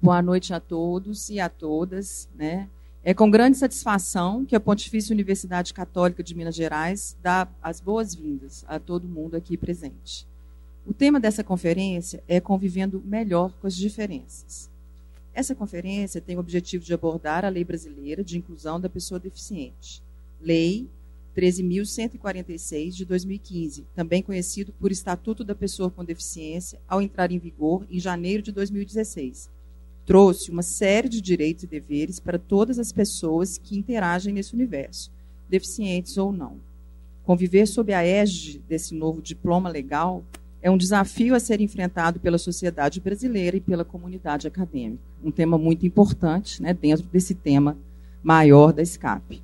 Boa noite a todos e a todas. Né? É com grande satisfação que a Pontifícia Universidade Católica de Minas Gerais dá as boas-vindas a todo mundo aqui presente. O tema dessa conferência é Convivendo Melhor com as Diferenças. Essa conferência tem o objetivo de abordar a lei brasileira de inclusão da pessoa deficiente, Lei 13.146 de 2015, também conhecido por Estatuto da Pessoa com Deficiência, ao entrar em vigor em janeiro de 2016. Trouxe uma série de direitos e deveres para todas as pessoas que interagem nesse universo, deficientes ou não. Conviver sob a égide desse novo diploma legal é um desafio a ser enfrentado pela sociedade brasileira e pela comunidade acadêmica. Um tema muito importante né, dentro desse tema maior da escape.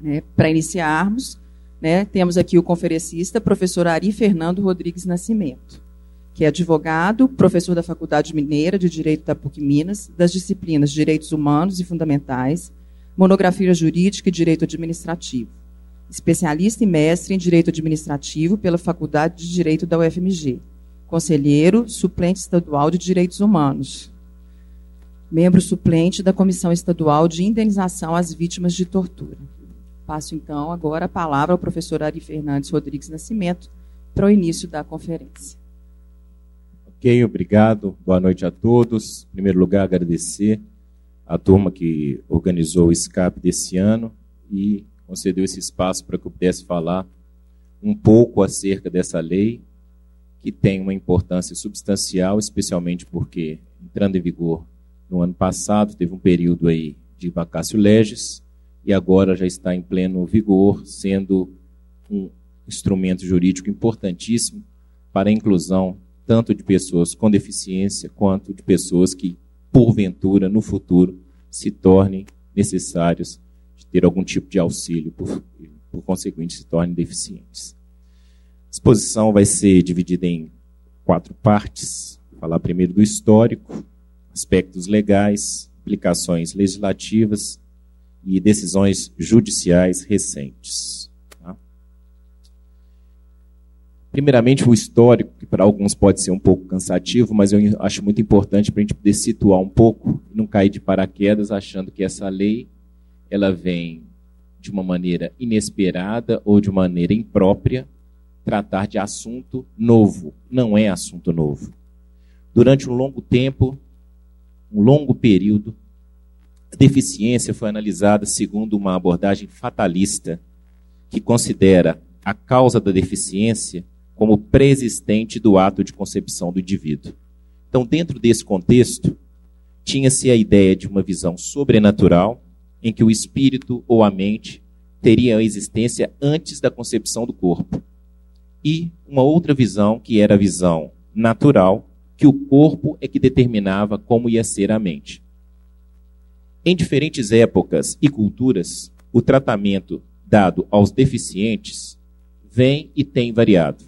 Né, Para iniciarmos, né, temos aqui o conferencista, professor Ari Fernando Rodrigues Nascimento, que é advogado, professor da Faculdade Mineira de Direito da PUC Minas, das disciplinas Direitos Humanos e Fundamentais, Monografia Jurídica e Direito Administrativo especialista e mestre em Direito Administrativo pela Faculdade de Direito da UFMG, conselheiro suplente estadual de Direitos Humanos, membro suplente da Comissão Estadual de Indenização às Vítimas de Tortura. Passo então agora a palavra ao professor Ari Fernandes Rodrigues Nascimento para o início da conferência. Ok, obrigado. Boa noite a todos. Em primeiro lugar, agradecer a turma que organizou o escape desse ano e concedeu esse espaço para que eu pudesse falar um pouco acerca dessa lei, que tem uma importância substancial, especialmente porque, entrando em vigor no ano passado, teve um período aí de vacácio legis, e agora já está em pleno vigor, sendo um instrumento jurídico importantíssimo para a inclusão tanto de pessoas com deficiência quanto de pessoas que, porventura, no futuro, se tornem necessários ter algum tipo de auxílio, por, por conseguinte, se tornem deficientes. A exposição vai ser dividida em quatro partes. Vou falar primeiro do histórico, aspectos legais, implicações legislativas e decisões judiciais recentes. Primeiramente, o histórico, que para alguns pode ser um pouco cansativo, mas eu acho muito importante para a gente poder situar um pouco não cair de paraquedas achando que essa lei ela vem de uma maneira inesperada ou de maneira imprópria tratar de assunto novo. Não é assunto novo. Durante um longo tempo, um longo período, a deficiência foi analisada segundo uma abordagem fatalista que considera a causa da deficiência como preexistente do ato de concepção do indivíduo. Então, dentro desse contexto, tinha-se a ideia de uma visão sobrenatural em que o espírito ou a mente teriam existência antes da concepção do corpo. E uma outra visão, que era a visão natural, que o corpo é que determinava como ia ser a mente. Em diferentes épocas e culturas, o tratamento dado aos deficientes vem e tem variado.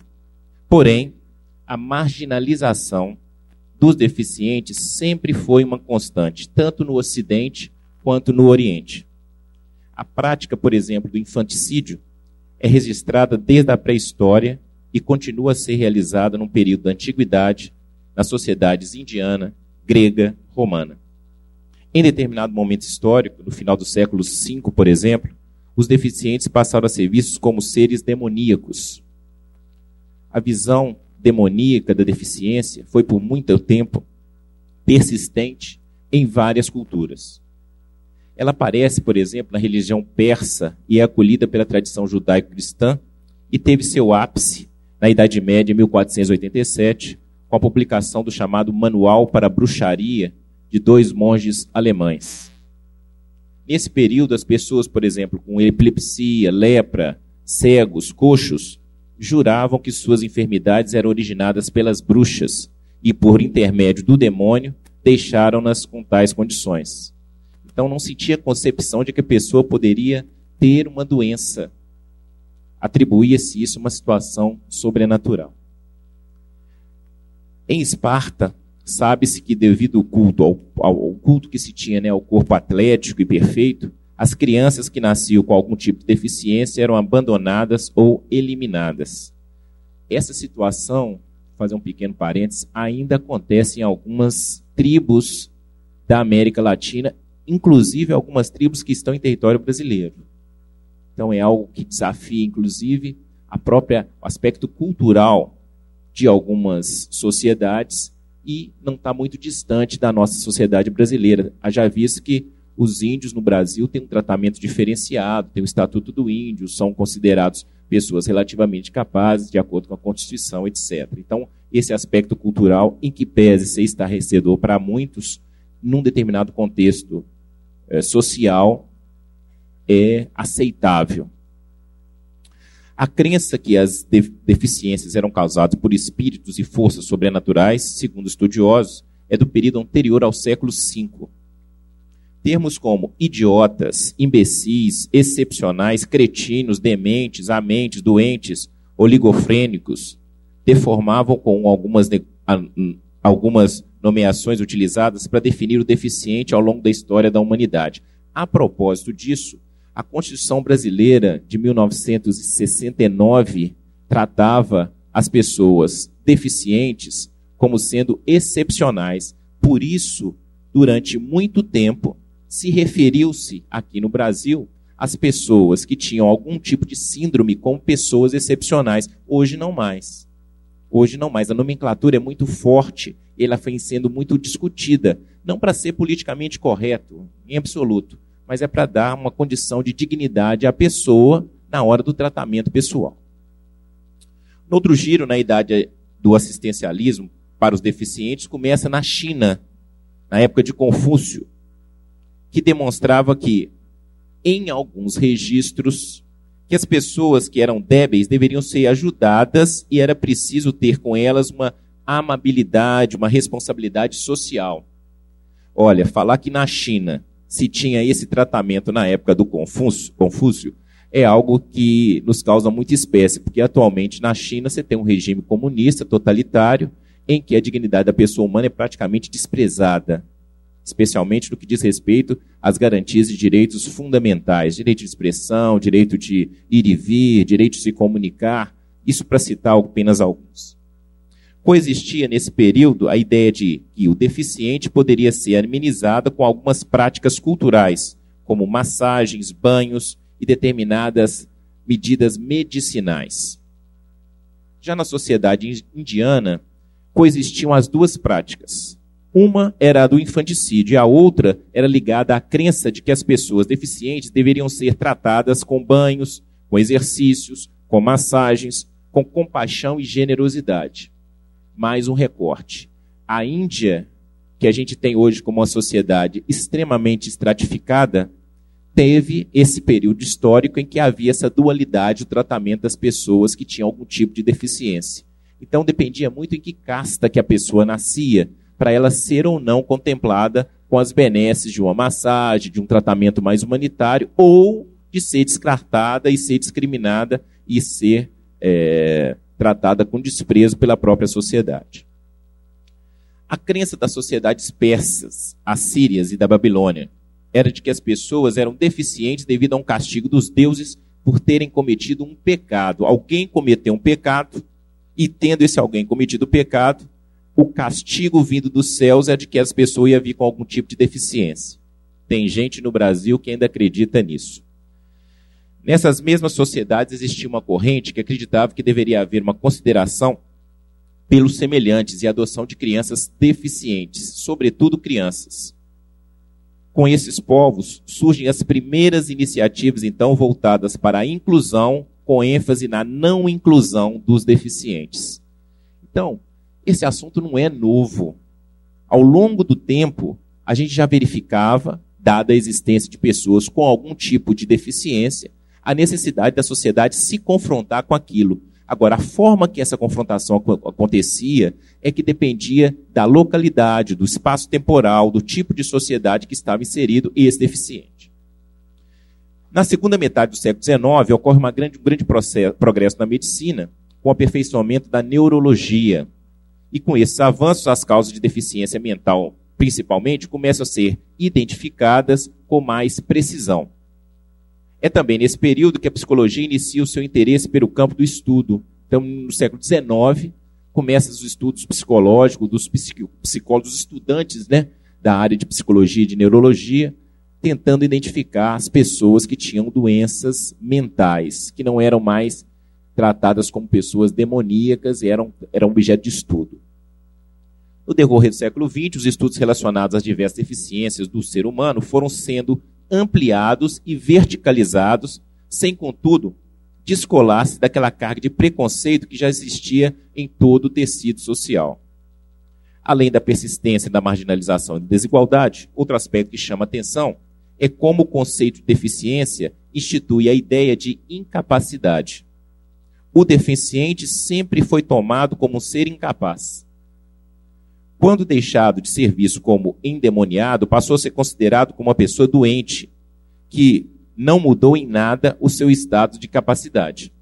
Porém, a marginalização dos deficientes sempre foi uma constante, tanto no Ocidente quanto no Oriente. A prática, por exemplo, do infanticídio é registrada desde a pré-história e continua a ser realizada num período da antiguidade nas sociedades indiana, grega, romana. Em determinado momento histórico, no final do século V, por exemplo, os deficientes passaram a ser vistos como seres demoníacos. A visão demoníaca da deficiência foi por muito tempo persistente em várias culturas. Ela aparece, por exemplo, na religião persa e é acolhida pela tradição judaico-cristã e teve seu ápice na Idade Média, em 1487, com a publicação do chamado Manual para a Bruxaria de dois monges alemães. Nesse período, as pessoas, por exemplo, com epilepsia, lepra, cegos, coxos, juravam que suas enfermidades eram originadas pelas bruxas e, por intermédio do demônio, deixaram-nas com tais condições. Então não se tinha concepção de que a pessoa poderia ter uma doença. Atribuía-se isso a uma situação sobrenatural. Em Esparta, sabe-se que devido ao culto, ao, ao, culto que se tinha né, ao corpo atlético e perfeito, as crianças que nasciam com algum tipo de deficiência eram abandonadas ou eliminadas. Essa situação, fazer um pequeno parênteses, ainda acontece em algumas tribos da América Latina, inclusive algumas tribos que estão em território brasileiro. Então é algo que desafia, inclusive, a própria aspecto cultural de algumas sociedades e não está muito distante da nossa sociedade brasileira. Haja visto que os índios no Brasil têm um tratamento diferenciado, tem o Estatuto do Índio, são considerados pessoas relativamente capazes, de acordo com a Constituição, etc. Então, esse aspecto cultural, em que pese ser estarrecedor para muitos, num determinado contexto é, social, é aceitável. A crença que as deficiências eram causadas por espíritos e forças sobrenaturais, segundo estudiosos, é do período anterior ao século V. Termos como idiotas, imbecis, excepcionais, cretinos, dementes, amentes, doentes, oligofrênicos, deformavam com algumas, algumas nomeações utilizadas para definir o deficiente ao longo da história da humanidade. A propósito disso, a Constituição brasileira de 1969 tratava as pessoas deficientes como sendo excepcionais. Por isso, durante muito tempo, se referiu-se aqui no Brasil às pessoas que tinham algum tipo de síndrome como pessoas excepcionais. Hoje não mais. Hoje não mais. A nomenclatura é muito forte, ela vem sendo muito discutida, não para ser politicamente correto, em absoluto, mas é para dar uma condição de dignidade à pessoa na hora do tratamento pessoal. No outro giro, na idade do assistencialismo para os deficientes, começa na China, na época de Confúcio, que demonstrava que, em alguns registros, que as pessoas que eram débeis deveriam ser ajudadas e era preciso ter com elas uma amabilidade, uma responsabilidade social. Olha, falar que na China se tinha esse tratamento na época do Confúcio, Confúcio é algo que nos causa muita espécie, porque atualmente na China você tem um regime comunista totalitário em que a dignidade da pessoa humana é praticamente desprezada, especialmente no que diz respeito às garantias de direitos fundamentais, direito de expressão, direito de ir e vir, direito de se comunicar, isso para citar apenas alguns coexistia nesse período a ideia de que o deficiente poderia ser amenizado com algumas práticas culturais, como massagens, banhos e determinadas medidas medicinais. Já na sociedade indiana, coexistiam as duas práticas. Uma era a do infanticídio e a outra era ligada à crença de que as pessoas deficientes deveriam ser tratadas com banhos, com exercícios, com massagens, com compaixão e generosidade mais um recorte. A Índia, que a gente tem hoje como uma sociedade extremamente estratificada, teve esse período histórico em que havia essa dualidade do tratamento das pessoas que tinham algum tipo de deficiência. Então dependia muito em que casta que a pessoa nascia, para ela ser ou não contemplada com as benesses de uma massagem, de um tratamento mais humanitário, ou de ser descartada e ser discriminada e ser é, tratada com desprezo pela própria sociedade. A crença das sociedades persas, assírias e da Babilônia era de que as pessoas eram deficientes devido a um castigo dos deuses por terem cometido um pecado. Alguém cometeu um pecado e, tendo esse alguém cometido o pecado, o castigo vindo dos céus é de que as pessoas iam vir com algum tipo de deficiência. Tem gente no Brasil que ainda acredita nisso. Nessas mesmas sociedades existia uma corrente que acreditava que deveria haver uma consideração pelos semelhantes e adoção de crianças deficientes, sobretudo crianças. Com esses povos surgem as primeiras iniciativas então voltadas para a inclusão, com ênfase na não inclusão dos deficientes. Então, esse assunto não é novo. Ao longo do tempo, a gente já verificava, dada a existência de pessoas com algum tipo de deficiência, a necessidade da sociedade se confrontar com aquilo. Agora, a forma que essa confrontação acontecia é que dependia da localidade, do espaço temporal, do tipo de sociedade que estava inserido esse deficiente. Na segunda metade do século XIX, ocorre grande, um grande processo, progresso na medicina, com o aperfeiçoamento da neurologia. E com esses avanços, as causas de deficiência mental, principalmente, começam a ser identificadas com mais precisão. É também nesse período que a psicologia inicia o seu interesse pelo campo do estudo. Então, no século XIX, começam os estudos psicológicos dos psicólogos estudantes, né, da área de psicologia e de neurologia, tentando identificar as pessoas que tinham doenças mentais, que não eram mais tratadas como pessoas demoníacas e eram, eram objeto de estudo. No decorrer do século XX, os estudos relacionados às diversas deficiências do ser humano foram sendo ampliados e verticalizados, sem, contudo, descolar-se daquela carga de preconceito que já existia em todo o tecido social. Além da persistência da marginalização e da desigualdade, outro aspecto que chama atenção é como o conceito de deficiência institui a ideia de incapacidade. O deficiente sempre foi tomado como um ser incapaz. Quando deixado de ser visto como endemoniado, passou a ser considerado como uma pessoa doente, que não mudou em nada o seu estado de capacidade.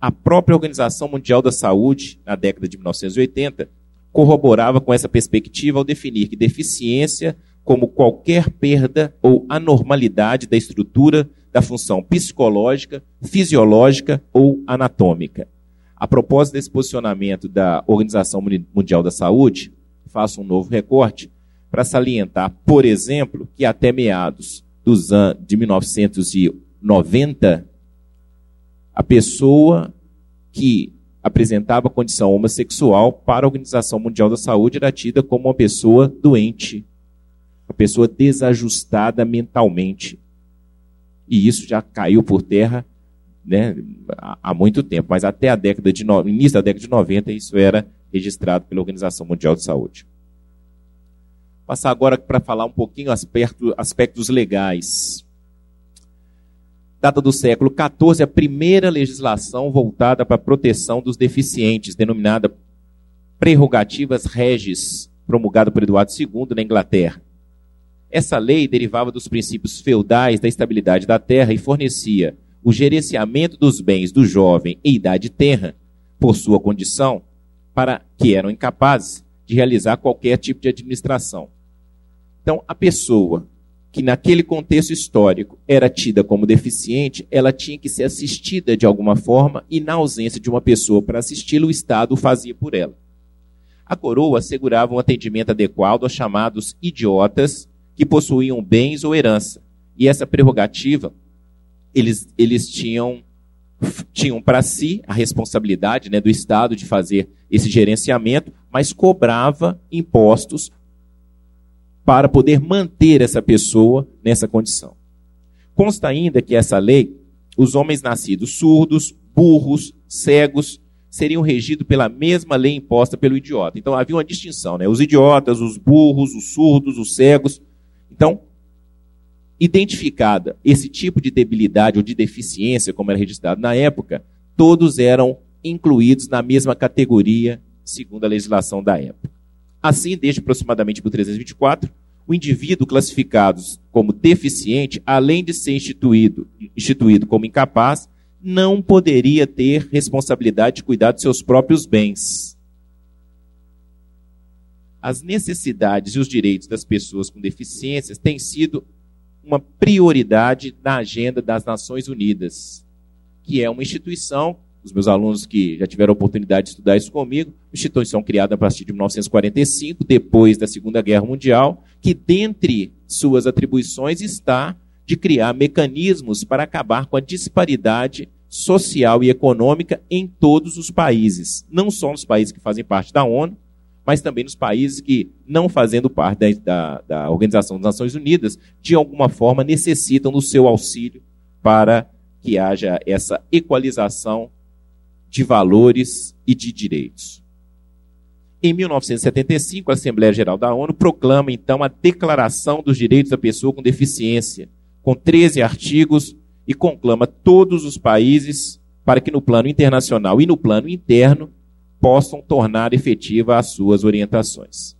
A própria Organização Mundial da Saúde, na década de 1980, corroborava com essa perspectiva ao definir que deficiência como qualquer perda ou anormalidade da estrutura da função psicológica, fisiológica ou anatômica. A propósito desse posicionamento da Organização Mundial da Saúde, faço um novo recorte para salientar, por exemplo, que até meados dos anos de 1990, a pessoa que apresentava condição homossexual para a Organização Mundial da Saúde era tida como uma pessoa doente, uma pessoa desajustada mentalmente. E isso já caiu por terra né, há muito tempo, mas até a década de no... início da década de 90 isso era registrado pela Organização Mundial de Saúde. Passar agora para falar um pouquinho aspecto, aspectos legais. Data do século XIV, a primeira legislação voltada para a proteção dos deficientes, denominada Prerrogativas Regis, promulgada por Eduardo II na Inglaterra. Essa lei derivava dos princípios feudais da estabilidade da terra e fornecia o gerenciamento dos bens do jovem em idade tenra, por sua condição, para que eram incapazes de realizar qualquer tipo de administração. Então, a pessoa que naquele contexto histórico era tida como deficiente, ela tinha que ser assistida de alguma forma e na ausência de uma pessoa para assisti-la, o Estado o fazia por ela. A coroa assegurava um atendimento adequado aos chamados idiotas que possuíam bens ou herança. E essa prerrogativa, eles, eles tinham, tinham para si a responsabilidade né, do Estado de fazer esse gerenciamento, mas cobrava impostos para poder manter essa pessoa nessa condição. Consta ainda que essa lei, os homens nascidos surdos, burros, cegos, seriam regidos pela mesma lei imposta pelo idiota. Então havia uma distinção, né? Os idiotas, os burros, os surdos, os cegos. Então, identificada esse tipo de debilidade ou de deficiência, como era registrado na época, todos eram incluídos na mesma categoria, segundo a legislação da época. Assim, desde aproximadamente 1324, o indivíduo classificado como deficiente, além de ser instituído, instituído como incapaz, não poderia ter responsabilidade de cuidar de seus próprios bens. As necessidades e os direitos das pessoas com deficiências têm sido uma prioridade na agenda das Nações Unidas, que é uma instituição os meus alunos que já tiveram a oportunidade de estudar isso comigo, instituição criada a partir de 1945, depois da Segunda Guerra Mundial, que dentre suas atribuições está de criar mecanismos para acabar com a disparidade social e econômica em todos os países, não só nos países que fazem parte da ONU, mas também nos países que, não fazendo parte da, da, da Organização das Nações Unidas, de alguma forma necessitam do seu auxílio para que haja essa equalização de valores e de direitos. Em 1975, a Assembleia Geral da ONU proclama então a Declaração dos Direitos da Pessoa com Deficiência, com 13 artigos, e conclama todos os países para que no plano internacional e no plano interno possam tornar efetiva as suas orientações.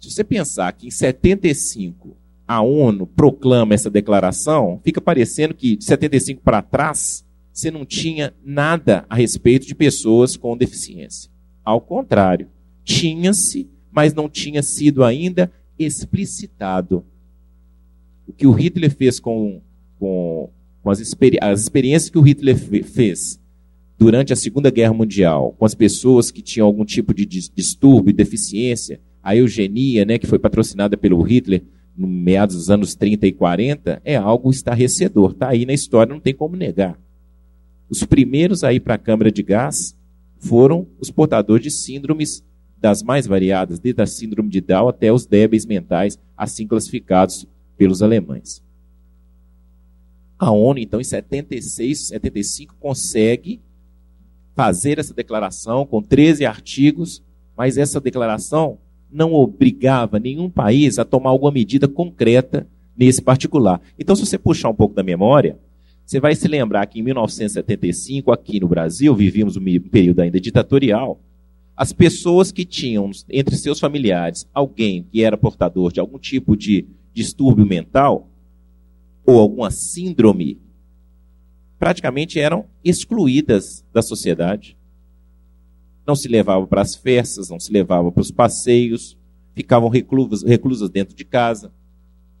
Se você pensar que em 75 a ONU proclama essa declaração, fica parecendo que de 75 para trás você não tinha nada a respeito de pessoas com deficiência. Ao contrário, tinha-se, mas não tinha sido ainda explicitado. O que o Hitler fez com, com, com as, experi as experiências que o Hitler fez durante a Segunda Guerra Mundial, com as pessoas que tinham algum tipo de distúrbio, deficiência, a eugenia, né, que foi patrocinada pelo Hitler no meados dos anos 30 e 40, é algo estarrecedor. Está aí na história, não tem como negar. Os primeiros a ir para a câmara de gás foram os portadores de síndromes das mais variadas, desde a síndrome de Down até os débeis mentais, assim classificados pelos alemães. A ONU, então, em 76, 75, consegue fazer essa declaração com 13 artigos, mas essa declaração não obrigava nenhum país a tomar alguma medida concreta nesse particular. Então, se você puxar um pouco da memória, você vai se lembrar que em 1975, aqui no Brasil, vivíamos um período ainda ditatorial, as pessoas que tinham entre seus familiares alguém que era portador de algum tipo de distúrbio mental ou alguma síndrome, praticamente eram excluídas da sociedade. Não se levavam para as festas, não se levavam para os passeios, ficavam reclusas, reclusas dentro de casa.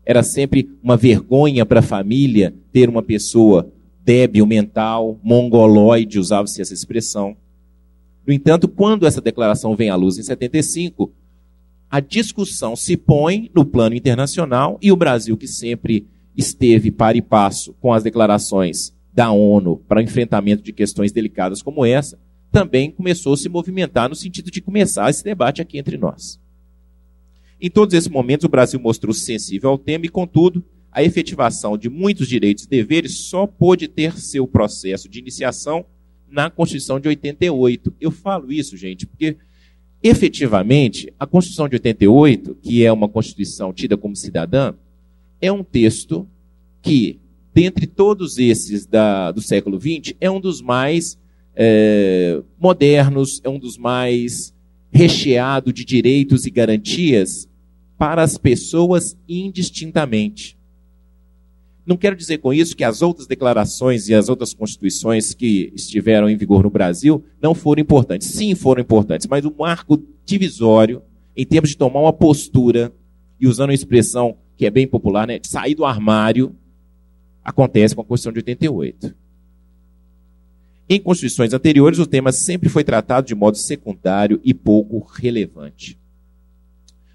Era sempre uma vergonha para a família ter uma pessoa débil mental, mongoloide, usava-se essa expressão. No entanto, quando essa declaração vem à luz em 75, a discussão se põe no plano internacional e o Brasil, que sempre esteve par e passo com as declarações da ONU para enfrentamento de questões delicadas como essa, também começou a se movimentar no sentido de começar esse debate aqui entre nós. Em todos esses momentos, o Brasil mostrou-se sensível ao tema e, contudo, a efetivação de muitos direitos e deveres só pôde ter seu processo de iniciação na Constituição de 88. Eu falo isso, gente, porque efetivamente a Constituição de 88, que é uma Constituição tida como cidadã, é um texto que, dentre todos esses da, do século XX, é um dos mais é, modernos, é um dos mais recheado de direitos e garantias para as pessoas indistintamente. Não quero dizer com isso que as outras declarações e as outras constituições que estiveram em vigor no Brasil não foram importantes. Sim, foram importantes, mas o marco divisório, em termos de tomar uma postura, e usando uma expressão que é bem popular, né, de sair do armário, acontece com a Constituição de 88. Em constituições anteriores, o tema sempre foi tratado de modo secundário e pouco relevante.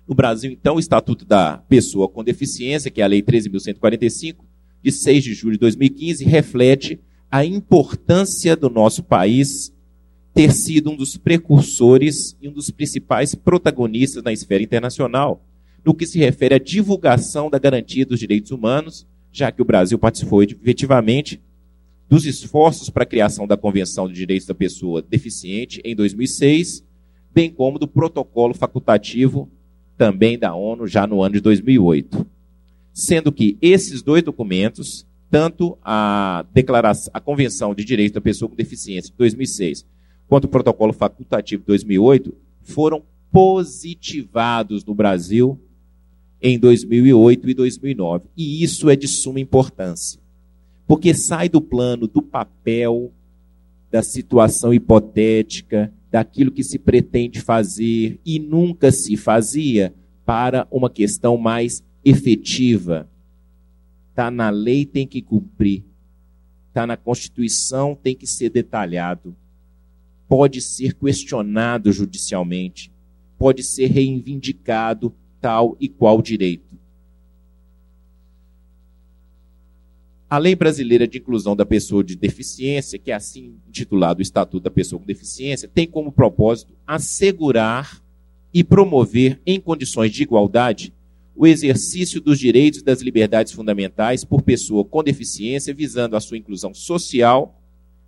No Brasil, então, o Estatuto da Pessoa com Deficiência, que é a Lei 13.145, de 6 de julho de 2015, reflete a importância do nosso país ter sido um dos precursores e um dos principais protagonistas na esfera internacional, no que se refere à divulgação da garantia dos direitos humanos, já que o Brasil participou efetivamente dos esforços para a criação da Convenção de Direitos da Pessoa Deficiente em 2006, bem como do protocolo facultativo também da ONU já no ano de 2008. Sendo que esses dois documentos, tanto a declaração, a Convenção de Direitos da Pessoa com Deficiência de 2006, quanto o protocolo facultativo de 2008, foram positivados no Brasil em 2008 e 2009. E isso é de suma importância porque sai do plano do papel, da situação hipotética, daquilo que se pretende fazer e nunca se fazia, para uma questão mais efetiva. Está na lei, tem que cumprir. Está na Constituição, tem que ser detalhado. Pode ser questionado judicialmente. Pode ser reivindicado tal e qual direito. A Lei Brasileira de Inclusão da Pessoa de Deficiência, que é assim intitulado o Estatuto da Pessoa com Deficiência, tem como propósito assegurar e promover, em condições de igualdade, o exercício dos direitos e das liberdades fundamentais por pessoa com deficiência, visando a sua inclusão social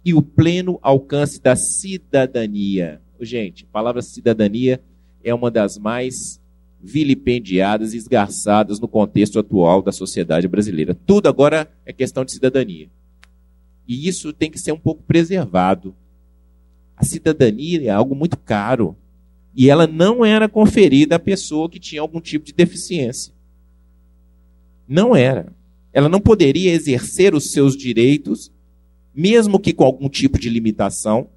e o pleno alcance da cidadania. Gente, a palavra cidadania é uma das mais vilipendiadas e esgarçadas no contexto atual da sociedade brasileira. Tudo agora é questão de cidadania. E isso tem que ser um pouco preservado. A cidadania é algo muito caro. E ela não era conferida à pessoa que tinha algum tipo de deficiência. Não era. Ela não poderia exercer os seus direitos, mesmo que com algum tipo de limitação,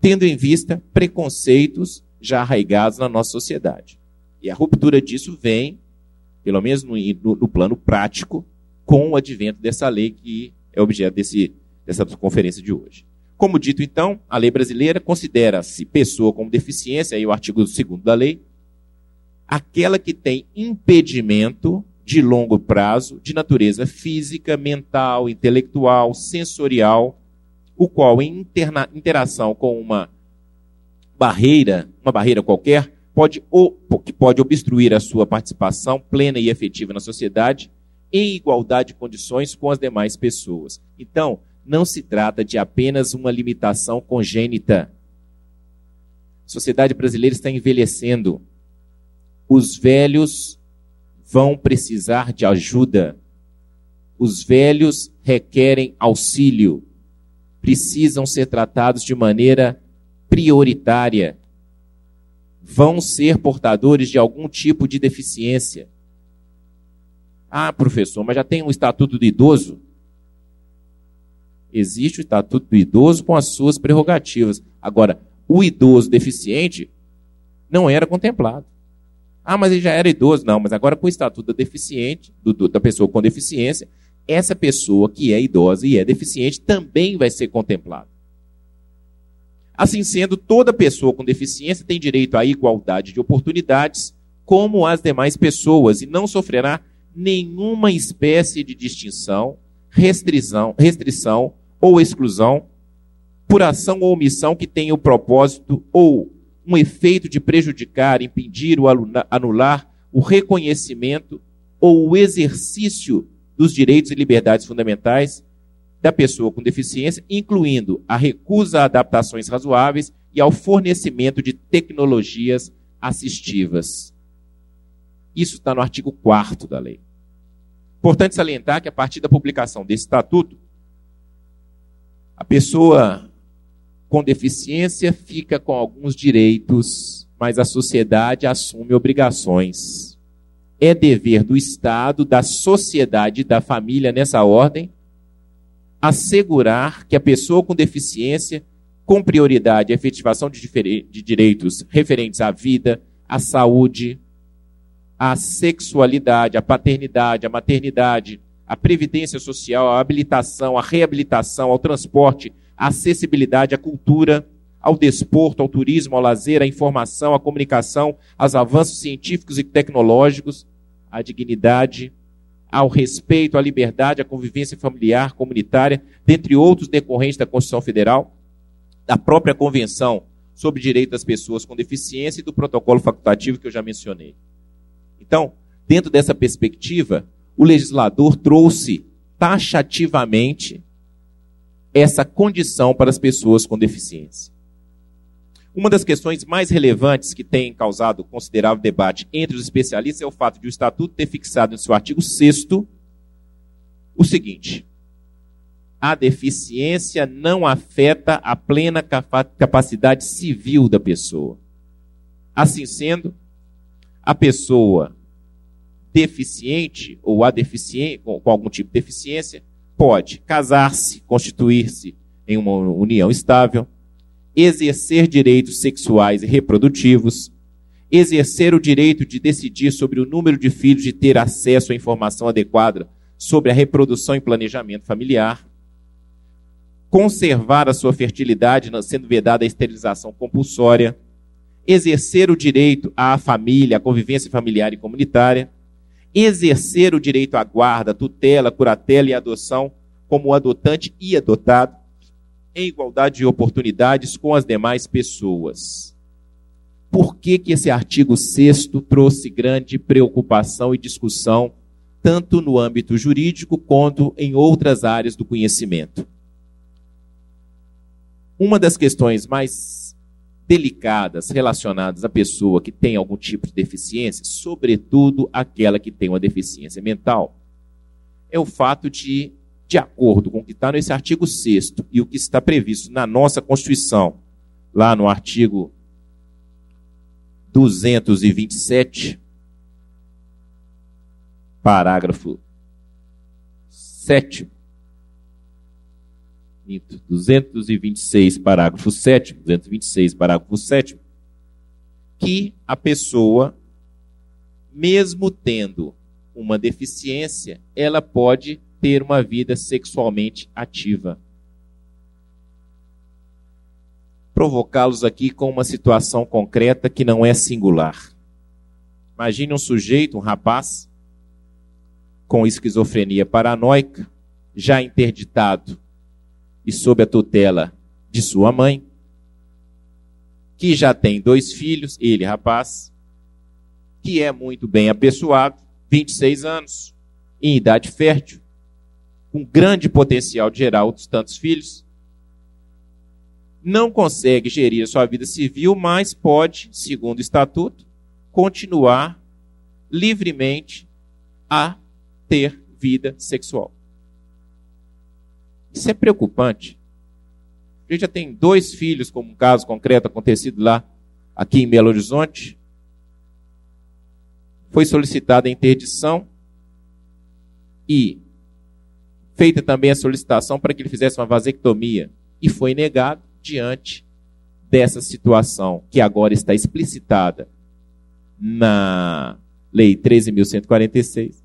tendo em vista preconceitos já arraigados na nossa sociedade. E a ruptura disso vem, pelo menos no, no, no plano prático, com o advento dessa lei que é objeto desse, dessa conferência de hoje. Como dito, então, a lei brasileira considera-se pessoa com deficiência, aí o artigo 2 da lei, aquela que tem impedimento de longo prazo, de natureza física, mental, intelectual, sensorial, o qual, em interação com uma barreira, uma barreira qualquer, pode, que pode obstruir a sua participação plena e efetiva na sociedade, em igualdade de condições com as demais pessoas. Então, não se trata de apenas uma limitação congênita. A sociedade brasileira está envelhecendo. Os velhos vão precisar de ajuda. Os velhos requerem auxílio. Precisam ser tratados de maneira prioritária. Vão ser portadores de algum tipo de deficiência. Ah, professor, mas já tem um estatuto do idoso? Existe o estatuto do idoso com as suas prerrogativas. Agora, o idoso deficiente não era contemplado. Ah, mas ele já era idoso. Não, mas agora com o estatuto do deficiente, do, do, da pessoa com deficiência, essa pessoa que é idosa e é deficiente também vai ser contemplada. Assim sendo, toda pessoa com deficiência tem direito à igualdade de oportunidades, como as demais pessoas, e não sofrerá nenhuma espécie de distinção, restrição, restrição ou exclusão por ação ou omissão que tenha o propósito ou um efeito de prejudicar, impedir ou anular o reconhecimento ou o exercício dos direitos e liberdades fundamentais da pessoa com deficiência, incluindo a recusa a adaptações razoáveis e ao fornecimento de tecnologias assistivas. Isso está no artigo 4 da lei. Importante salientar que a partir da publicação desse estatuto, a pessoa com deficiência fica com alguns direitos, mas a sociedade assume obrigações. É dever do Estado, da sociedade, da família nessa ordem, assegurar que a pessoa com deficiência, com prioridade à efetivação de, de direitos referentes à vida, à saúde, à sexualidade, à paternidade, à maternidade, à previdência social, à habilitação, à reabilitação, ao transporte, à acessibilidade, à cultura, ao desporto, ao turismo, ao lazer, à informação, à comunicação, aos avanços científicos e tecnológicos, à dignidade, ao respeito, à liberdade, à convivência familiar, comunitária, dentre outros decorrentes da Constituição Federal, da própria Convenção sobre Direito das Pessoas com Deficiência e do protocolo facultativo que eu já mencionei. Então, dentro dessa perspectiva, o legislador trouxe taxativamente essa condição para as pessoas com deficiência. Uma das questões mais relevantes que tem causado considerável debate entre os especialistas é o fato de o Estatuto ter fixado em seu artigo 6 o seguinte: a deficiência não afeta a plena capacidade civil da pessoa. Assim sendo, a pessoa deficiente ou a deficiente, com, com algum tipo de deficiência, pode casar-se, constituir-se em uma união estável, exercer direitos sexuais e reprodutivos, exercer o direito de decidir sobre o número de filhos e ter acesso à informação adequada sobre a reprodução e planejamento familiar, conservar a sua fertilidade, sendo vedada a esterilização compulsória, exercer o direito à família, à convivência familiar e comunitária, exercer o direito à guarda, tutela, curatela e adoção como adotante e adotado, em igualdade de oportunidades com as demais pessoas. Por que, que esse artigo 6 trouxe grande preocupação e discussão, tanto no âmbito jurídico quanto em outras áreas do conhecimento? Uma das questões mais delicadas relacionadas à pessoa que tem algum tipo de deficiência, sobretudo aquela que tem uma deficiência mental, é o fato de, de acordo com o que está nesse artigo 6 e o que está previsto na nossa Constituição, lá no artigo 227, parágrafo 7 226, parágrafo 7, 226, parágrafo 7, que a pessoa, mesmo tendo uma deficiência, ela pode ter uma vida sexualmente ativa. Provocá-los aqui com uma situação concreta que não é singular. Imagine um sujeito, um rapaz, com esquizofrenia paranoica, já interditado e sob a tutela de sua mãe, que já tem dois filhos, ele, rapaz, que é muito bem apessoado, 26 anos, em idade fértil, com grande potencial de gerar outros tantos filhos, não consegue gerir a sua vida civil, mas pode, segundo o estatuto, continuar livremente a ter vida sexual. Isso é preocupante. A gente já tem dois filhos, como um caso concreto acontecido lá, aqui em Belo Horizonte. Foi solicitada a interdição e feita também a solicitação para que ele fizesse uma vasectomia e foi negado diante dessa situação que agora está explicitada na Lei 13.146,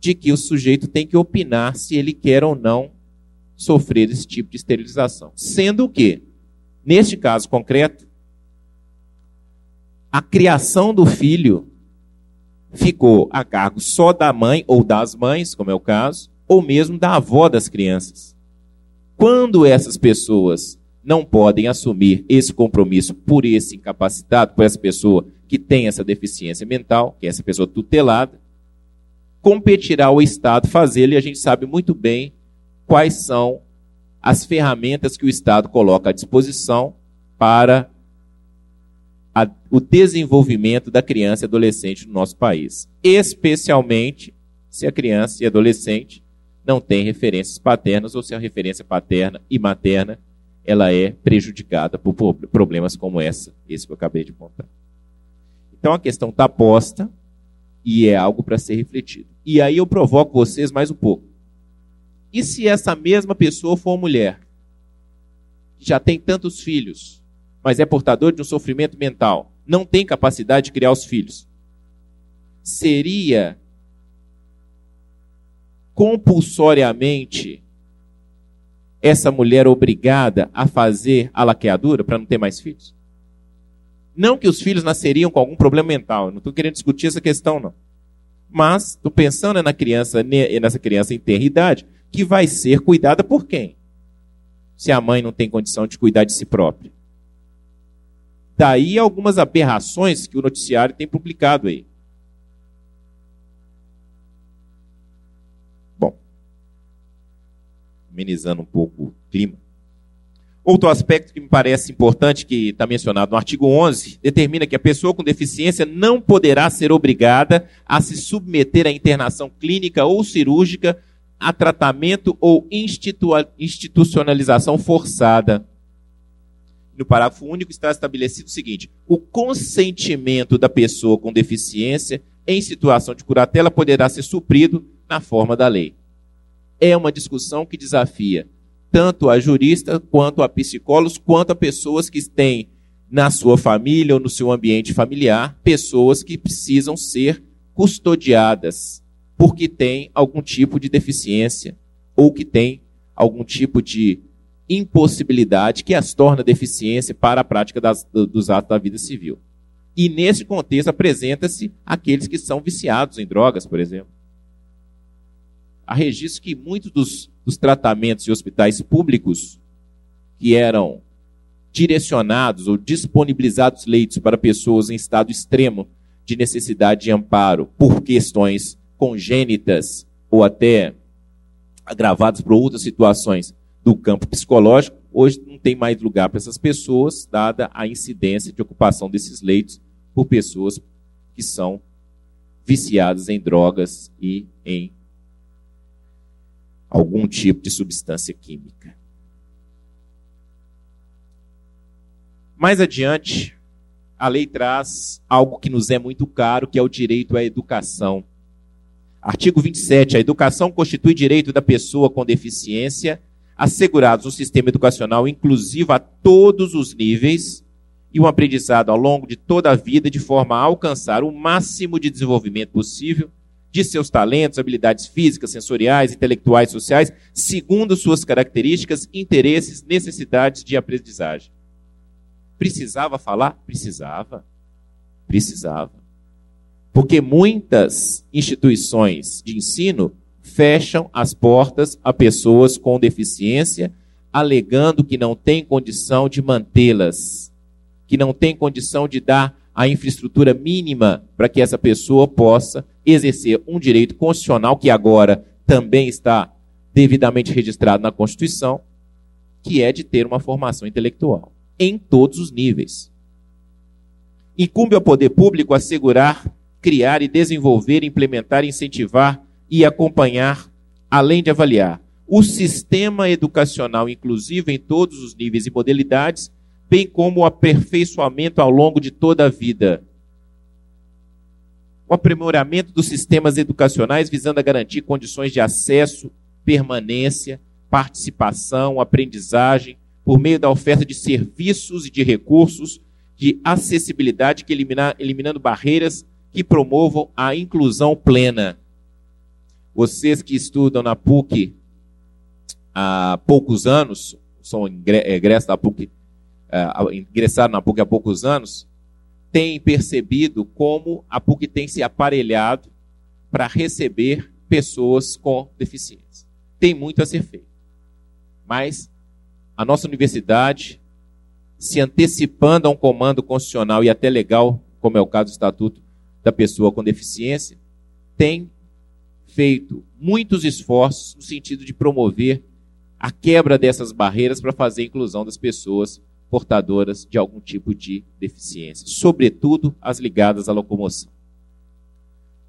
de que o sujeito tem que opinar se ele quer ou não sofrer esse tipo de esterilização. Sendo que, neste caso concreto, a criação do filho ficou a cargo só da mãe ou das mães, como é o caso, ou mesmo da avó das crianças. Quando essas pessoas não podem assumir esse compromisso por esse incapacitado, por essa pessoa que tem essa deficiência mental, que é essa pessoa tutelada, competirá ao Estado fazê-lo e a gente sabe muito bem quais são as ferramentas que o Estado coloca à disposição para a, o desenvolvimento da criança e adolescente no nosso país. Especialmente se a criança e adolescente não tem referências paternas ou se a referência paterna e materna ela é prejudicada por problemas como essa, esse que eu acabei de contar. Então a questão está posta e é algo para ser refletido. E aí eu provoco vocês mais um pouco. E se essa mesma pessoa for mulher, que já tem tantos filhos, mas é portador de um sofrimento mental, não tem capacidade de criar os filhos, seria compulsoriamente essa mulher obrigada a fazer a laqueadura para não ter mais filhos? Não que os filhos nasceriam com algum problema mental, não estou querendo discutir essa questão, não. Mas estou pensando na criança, nessa criança em ter idade, que vai ser cuidada por quem? Se a mãe não tem condição de cuidar de si própria. Daí algumas aberrações que o noticiário tem publicado aí. Amenizando um pouco o clima. Outro aspecto que me parece importante, que está mencionado no artigo 11, determina que a pessoa com deficiência não poderá ser obrigada a se submeter à internação clínica ou cirúrgica, a tratamento ou institucionalização forçada. No parágrafo único está estabelecido o seguinte: o consentimento da pessoa com deficiência em situação de curatela poderá ser suprido na forma da lei. É uma discussão que desafia tanto a juristas, quanto a psicólogos, quanto a pessoas que têm na sua família ou no seu ambiente familiar pessoas que precisam ser custodiadas porque têm algum tipo de deficiência ou que têm algum tipo de impossibilidade que as torna deficiência para a prática das, dos atos da vida civil. E nesse contexto apresenta-se aqueles que são viciados em drogas, por exemplo. Há registros que muitos dos dos tratamentos e hospitais públicos que eram direcionados ou disponibilizados leitos para pessoas em estado extremo de necessidade de amparo por questões congênitas ou até agravadas por outras situações do campo psicológico, hoje não tem mais lugar para essas pessoas, dada a incidência de ocupação desses leitos por pessoas que são viciadas em drogas e em algum tipo de substância química. Mais adiante, a lei traz algo que nos é muito caro, que é o direito à educação. Artigo 27. A educação constitui direito da pessoa com deficiência, assegurados um sistema educacional inclusivo a todos os níveis e um aprendizado ao longo de toda a vida de forma a alcançar o máximo de desenvolvimento possível de seus talentos, habilidades físicas, sensoriais, intelectuais, sociais, segundo suas características, interesses, necessidades de aprendizagem. Precisava falar? Precisava. Precisava. Porque muitas instituições de ensino fecham as portas a pessoas com deficiência, alegando que não tem condição de mantê-las, que não tem condição de dar a infraestrutura mínima para que essa pessoa possa exercer um direito constitucional que agora também está devidamente registrado na Constituição, que é de ter uma formação intelectual em todos os níveis. Incumbe ao poder público assegurar, criar e desenvolver, implementar, incentivar e acompanhar, além de avaliar, o sistema educacional inclusivo em todos os níveis e modalidades, bem como o aperfeiçoamento ao longo de toda a vida. O aprimoramento dos sistemas educacionais visando a garantir condições de acesso, permanência, participação, aprendizagem, por meio da oferta de serviços e de recursos de acessibilidade que eliminar, eliminando barreiras que promovam a inclusão plena. Vocês que estudam na PUC há poucos anos, são ingressos da PUC, uh, ingressaram na PUC há poucos anos, têm percebido como a PUC tem se aparelhado para receber pessoas com deficiência. Tem muito a ser feito. Mas a nossa universidade, se antecipando a um comando constitucional e até legal, como é o caso do Estatuto da Pessoa com Deficiência, tem feito muitos esforços no sentido de promover a quebra dessas barreiras para fazer a inclusão das pessoas portadoras de algum tipo de deficiência, sobretudo as ligadas à locomoção.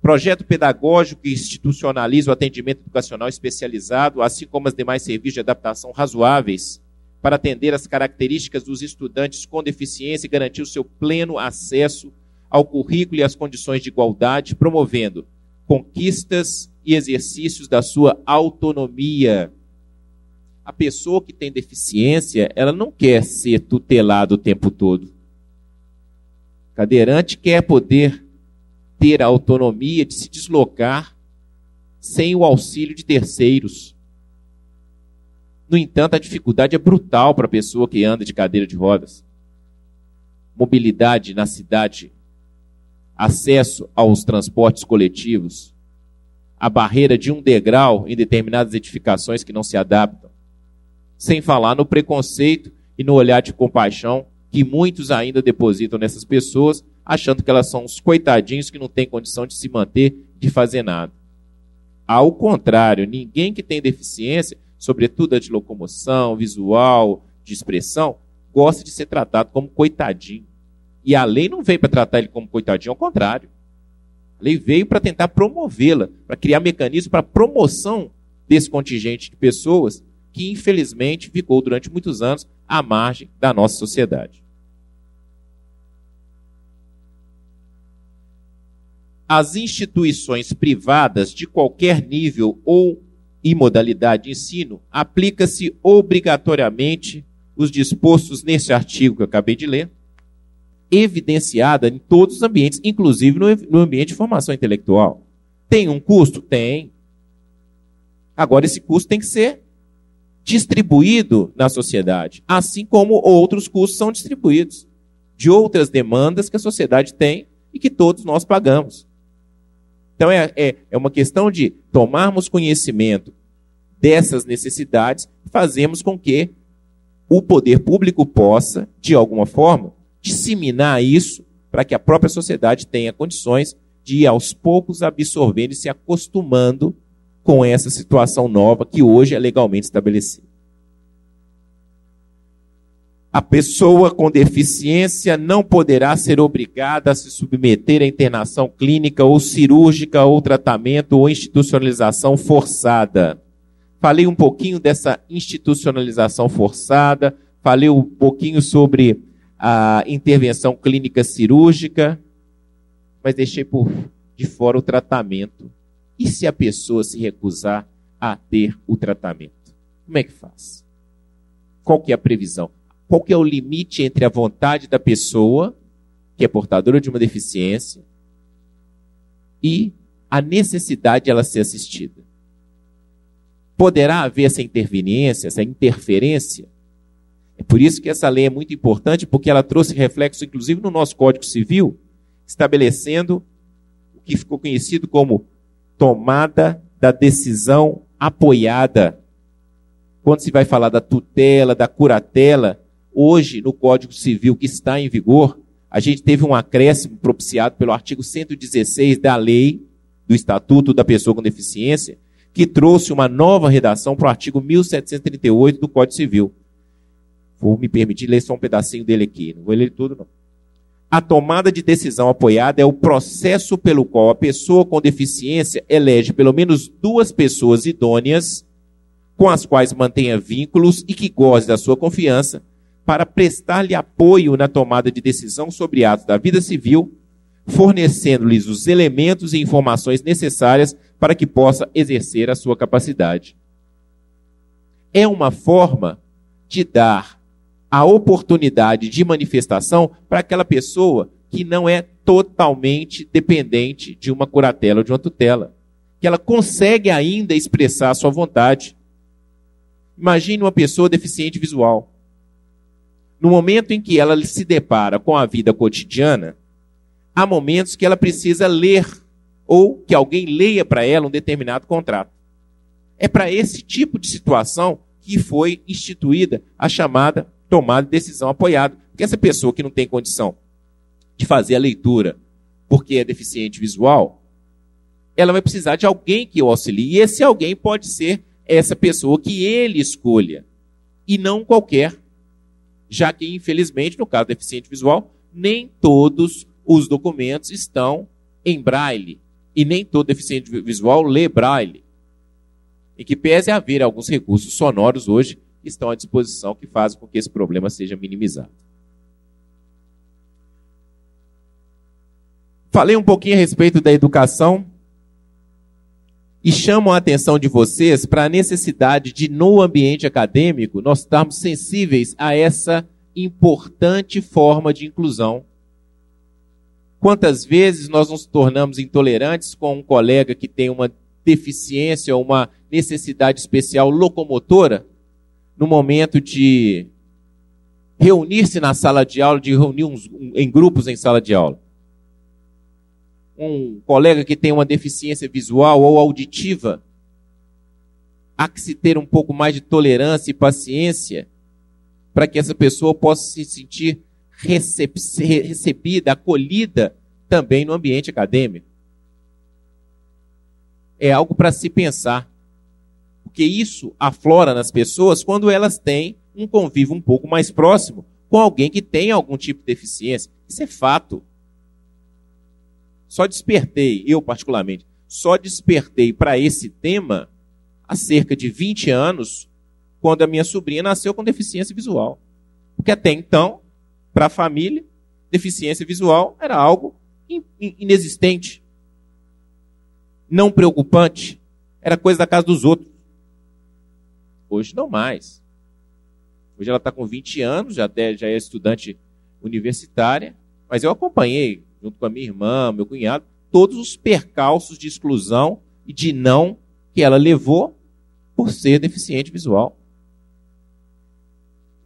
Projeto pedagógico que institucionaliza o atendimento educacional especializado, assim como os demais serviços de adaptação razoáveis para atender às características dos estudantes com deficiência e garantir o seu pleno acesso ao currículo e às condições de igualdade, promovendo conquistas e exercícios da sua autonomia. A pessoa que tem deficiência, ela não quer ser tutelada o tempo todo. Cadeirante quer poder ter a autonomia de se deslocar sem o auxílio de terceiros. No entanto, a dificuldade é brutal para a pessoa que anda de cadeira de rodas. Mobilidade na cidade, acesso aos transportes coletivos, a barreira de um degrau em determinadas edificações que não se adaptam. Sem falar no preconceito e no olhar de compaixão que muitos ainda depositam nessas pessoas, achando que elas são uns coitadinhos que não têm condição de se manter, de fazer nada. Ao contrário, ninguém que tem deficiência, sobretudo a de locomoção, visual, de expressão, gosta de ser tratado como coitadinho. E a lei não veio para tratar ele como coitadinho, ao contrário. A lei veio para tentar promovê-la, para criar mecanismos para promoção desse contingente de pessoas que, infelizmente, ficou durante muitos anos à margem da nossa sociedade. As instituições privadas de qualquer nível ou e modalidade de ensino, aplica-se obrigatoriamente os dispostos nesse artigo que eu acabei de ler, evidenciada em todos os ambientes, inclusive no, ambiente de formação intelectual. Tem um custo? Tem. Agora, esse custo tem que ser distribuído na sociedade, assim como outros custos são distribuídos de outras demandas que a sociedade tem e que todos nós pagamos. Então, é, é, é uma questão de tomarmos conhecimento dessas necessidades, fazemos com que o poder público possa, de alguma forma, disseminar isso para que a própria sociedade tenha condições de ir aos poucos absorvendo e se acostumando com essa situação nova que hoje é legalmente estabelecida. A pessoa com deficiência não poderá ser obrigada a se submeter à internação clínica ou cirúrgica ou tratamento ou institucionalização forçada. Falei um pouquinho dessa institucionalização forçada, falei um pouquinho sobre a intervenção clínica cirúrgica, mas deixei por de fora o tratamento. E se a pessoa se recusar a ter o tratamento? Como é que faz? Qual que é a previsão? Qual que é o limite entre a vontade da pessoa, que é portadora de uma deficiência, e a necessidade de ela ser assistida? Poderá haver essa interveniência, essa interferência é por isso que essa lei é muito importante, porque ela trouxe reflexo, inclusive, no nosso Código Civil, estabelecendo o que ficou conhecido como tomada da decisão apoiada. Quando se vai falar da tutela, da curatela, hoje no Código Civil que está em vigor, a gente teve um acréscimo propiciado pelo artigo 116 da lei do Estatuto da Pessoa com Deficiência, que trouxe uma nova redação para o artigo 1738 do Código Civil. Vou me permitir ler só um pedacinho dele aqui, não vou ler tudo não. A tomada de decisão apoiada é o processo pelo qual a pessoa com deficiência elege pelo menos duas pessoas idôneas com as quais mantenha vínculos e que goze da sua confiança para prestar-lhe apoio na tomada de decisão sobre atos da vida civil, fornecendo-lhes os elementos e informações necessárias para que possa exercer a sua capacidade. É uma forma de dar a oportunidade de manifestação para aquela pessoa que não é totalmente dependente de uma curatela ou de uma tutela. Que ela consegue ainda expressar a sua vontade. Imagine uma pessoa deficiente visual. No momento em que ela se depara com a vida cotidiana, há momentos que ela precisa ler ou que alguém leia para ela um determinado contrato. É para esse tipo de situação que foi instituída a chamada tomada de decisão apoiada. Porque essa pessoa que não tem condição de fazer a leitura porque é deficiente visual, ela vai precisar de alguém que o auxilie. E esse alguém pode ser essa pessoa que ele escolha. E não qualquer. Já que, infelizmente, no caso do deficiente visual, nem todos os documentos estão em braille. E nem todo deficiente visual lê braille. Em que pese haver alguns recursos sonoros hoje estão à disposição que fazem com que esse problema seja minimizado. Falei um pouquinho a respeito da educação e chamo a atenção de vocês para a necessidade de, no ambiente acadêmico, nós estarmos sensíveis a essa importante forma de inclusão. Quantas vezes nós nos tornamos intolerantes com um colega que tem uma deficiência ou uma necessidade especial locomotora no momento de reunir-se na sala de aula, de reunir uns, um, em grupos em sala de aula. Um colega que tem uma deficiência visual ou auditiva, há que se ter um pouco mais de tolerância e paciência para que essa pessoa possa se sentir recebida, acolhida também no ambiente acadêmico. É algo para se pensar. Porque isso aflora nas pessoas quando elas têm um convívio um pouco mais próximo com alguém que tem algum tipo de deficiência. Isso é fato. Só despertei, eu particularmente, só despertei para esse tema há cerca de 20 anos, quando a minha sobrinha nasceu com deficiência visual. Porque até então, para a família, deficiência visual era algo inexistente, não preocupante, era coisa da casa dos outros. Hoje não mais. Hoje ela está com 20 anos, já, já é estudante universitária, mas eu acompanhei, junto com a minha irmã, meu cunhado, todos os percalços de exclusão e de não que ela levou por ser deficiente visual.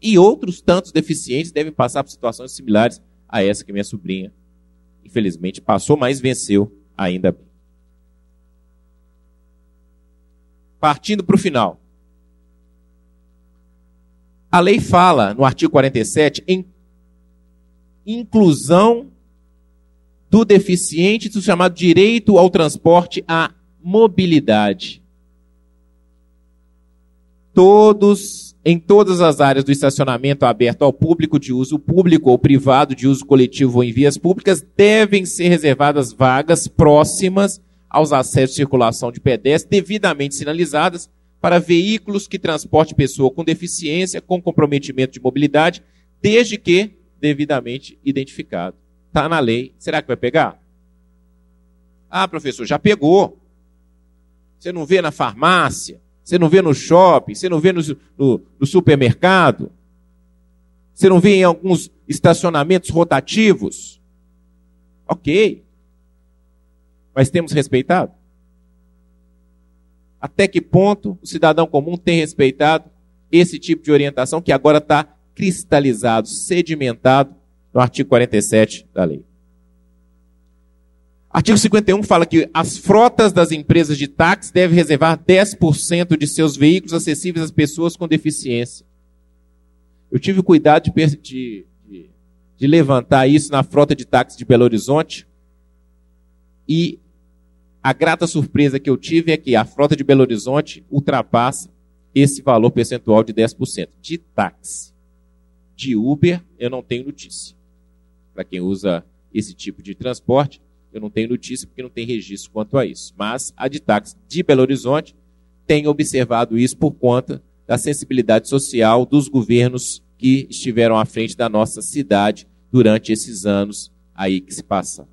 E outros tantos deficientes devem passar por situações similares a essa que minha sobrinha, infelizmente, passou, mas venceu ainda bem. Partindo para o final. A lei fala, no artigo 47, em inclusão do deficiente do chamado direito ao transporte à mobilidade. Todos, em todas as áreas do estacionamento aberto ao público de uso público ou privado de uso coletivo ou em vias públicas, devem ser reservadas vagas próximas aos acessos de circulação de pedestres devidamente sinalizadas para veículos que transporte pessoa com deficiência, com comprometimento de mobilidade, desde que devidamente identificado. Está na lei. Será que vai pegar? Ah, professor, já pegou. Você não vê na farmácia, você não vê no shopping, você não vê no, no, no supermercado, você não vê em alguns estacionamentos rotativos. Ok. Mas temos respeitado? Até que ponto o cidadão comum tem respeitado esse tipo de orientação que agora está cristalizado, sedimentado no artigo 47 da lei. Artigo 51 fala que as frotas das empresas de táxi devem reservar 10% de seus veículos acessíveis às pessoas com deficiência. Eu tive cuidado de, de, de, de levantar isso na frota de táxi de Belo Horizonte e a grata surpresa que eu tive é que a frota de Belo Horizonte ultrapassa esse valor percentual de 10% de táxi. De Uber, eu não tenho notícia. Para quem usa esse tipo de transporte, eu não tenho notícia porque não tem registro quanto a isso. Mas a de táxi de Belo Horizonte tem observado isso por conta da sensibilidade social dos governos que estiveram à frente da nossa cidade durante esses anos aí que se passam.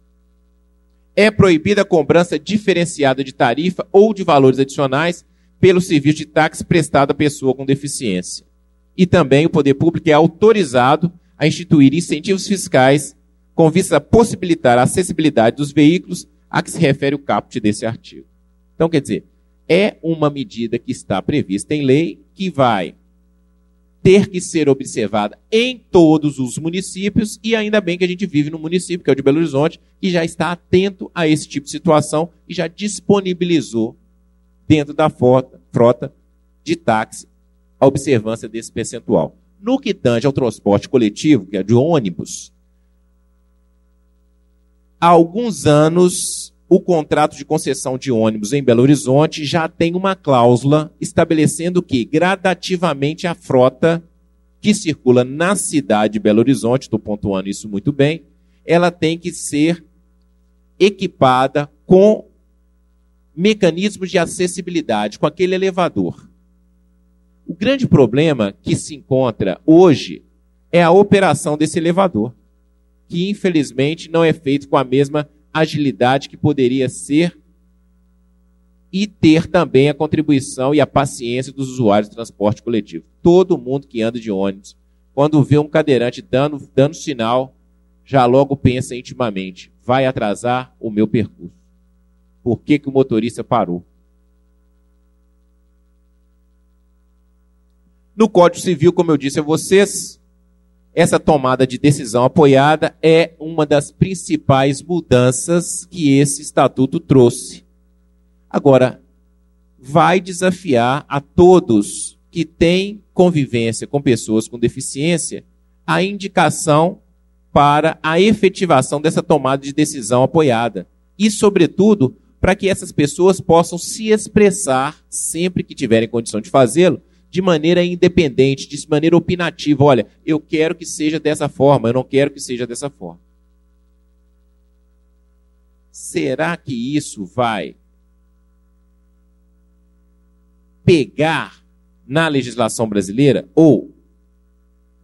É proibida a cobrança diferenciada de tarifa ou de valores adicionais pelo serviço de táxi prestado à pessoa com deficiência. E também o poder público é autorizado a instituir incentivos fiscais com vista a possibilitar a acessibilidade dos veículos a que se refere o caput desse artigo. Então, quer dizer, é uma medida que está prevista em lei que vai ter que ser observada em todos os municípios e ainda bem que a gente vive no município, que é o de Belo Horizonte, que já está atento a esse tipo de situação e já disponibilizou dentro da frota, de táxi a observância desse percentual. No que tange ao transporte coletivo, que é de ônibus, há alguns anos, o contrato de concessão de ônibus em Belo Horizonte já tem uma cláusula estabelecendo que, gradativamente, a frota que circula na cidade de Belo Horizonte, estou pontuando isso muito bem, ela tem que ser equipada com mecanismos de acessibilidade, com aquele elevador. O grande problema que se encontra hoje é a operação desse elevador que infelizmente não é feito com a mesma agilidade que poderia ser e ter também a contribuição e a paciência dos usuários de transporte coletivo. Todo mundo que anda de ônibus, quando vê um cadeirante dando, dando sinal, já logo pensa intimamente: vai atrasar o meu percurso. Por que, que o motorista parou? No Código Civil, como eu disse a vocês, essa tomada de decisão apoiada é uma das principais mudanças que esse estatuto trouxe. Agora, vai desafiar a todos que têm convivência com pessoas com deficiência a indicação para a efetivação dessa tomada de decisão apoiada. E, sobretudo, para que essas pessoas possam se expressar sempre que tiverem condição de fazê-lo de maneira independente, de maneira opinativa. Olha, eu quero que seja dessa forma, eu não quero que seja dessa forma. Será que isso vai pegar na legislação brasileira ou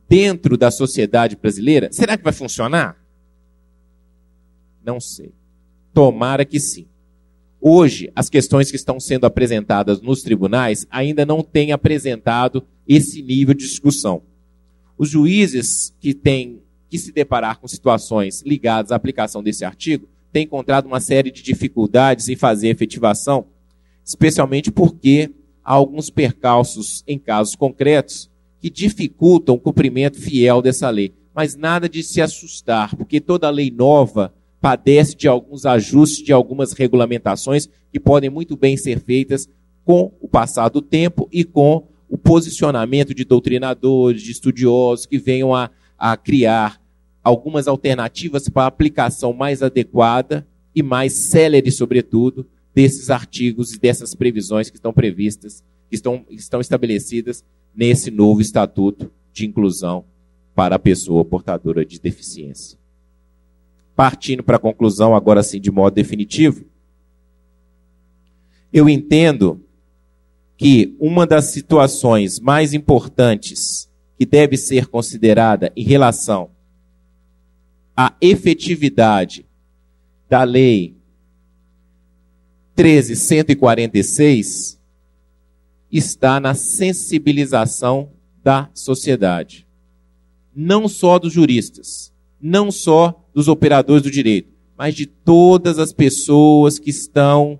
dentro da sociedade brasileira? Será que vai funcionar? Não sei. Tomara que sim. Hoje, as questões que estão sendo apresentadas nos tribunais ainda não têm apresentado esse nível de discussão. Os juízes que têm que se deparar com situações ligadas à aplicação desse artigo têm encontrado uma série de dificuldades em fazer efetivação, especialmente porque há alguns percalços em casos concretos que dificultam o cumprimento fiel dessa lei. Mas nada de se assustar, porque toda lei nova padece de alguns ajustes, de algumas regulamentações que podem muito bem ser feitas com o passar do tempo e com o posicionamento de doutrinadores, de estudiosos que venham a, a criar algumas alternativas para a aplicação mais adequada e mais célere, sobretudo, desses artigos e dessas previsões que estão previstas, que estão, estão estabelecidas nesse novo estatuto de inclusão para a pessoa portadora de deficiência partindo para a conclusão, agora sim, de modo definitivo, eu entendo que uma das situações mais importantes que deve ser considerada em relação à efetividade da lei 13146 está na sensibilização da sociedade. Não só dos juristas, não só dos operadores do direito, mas de todas as pessoas que estão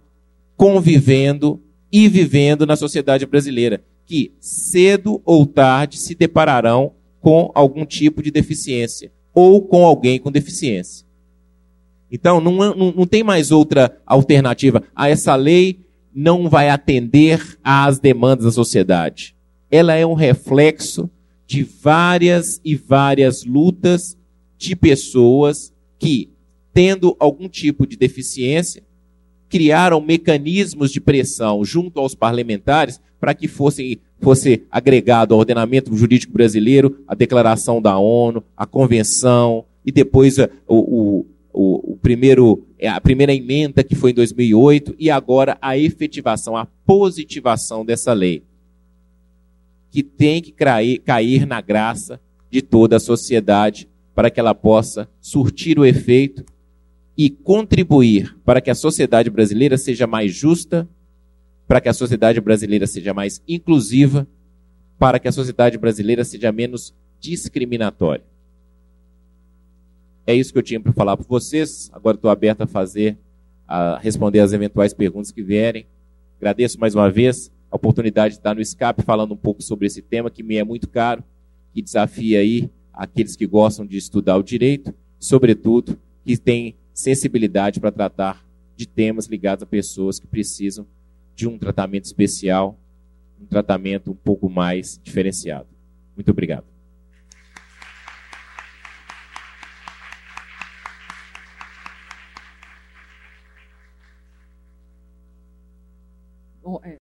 convivendo e vivendo na sociedade brasileira, que cedo ou tarde se depararão com algum tipo de deficiência ou com alguém com deficiência. Então, não, não, não tem mais outra alternativa. Ah, essa lei não vai atender às demandas da sociedade. Ela é um reflexo de várias e várias lutas de pessoas que, tendo algum tipo de deficiência, criaram mecanismos de pressão junto aos parlamentares para que fosse, fosse agregado ao ordenamento jurídico brasileiro a declaração da ONU, a convenção e depois o, o, o, o primeiro, a primeira emenda que foi em 2008 e agora a efetivação, a positivação dessa lei que tem que cair, cair na graça de toda a sociedade para que ela possa surtir o efeito e contribuir para que a sociedade brasileira seja mais justa, para que a sociedade brasileira seja mais inclusiva, para que a sociedade brasileira seja menos discriminatória. É isso que eu tinha para falar para vocês. Agora estou aberto a fazer, a responder as eventuais perguntas que vierem. Agradeço mais uma vez a oportunidade de estar no escape falando um pouco sobre esse tema que me é muito caro, que desafia aí aqueles que gostam de estudar o direito, sobretudo que têm sensibilidade para tratar de temas ligados a pessoas que precisam de um tratamento especial, um tratamento um pouco mais diferenciado. Muito obrigado.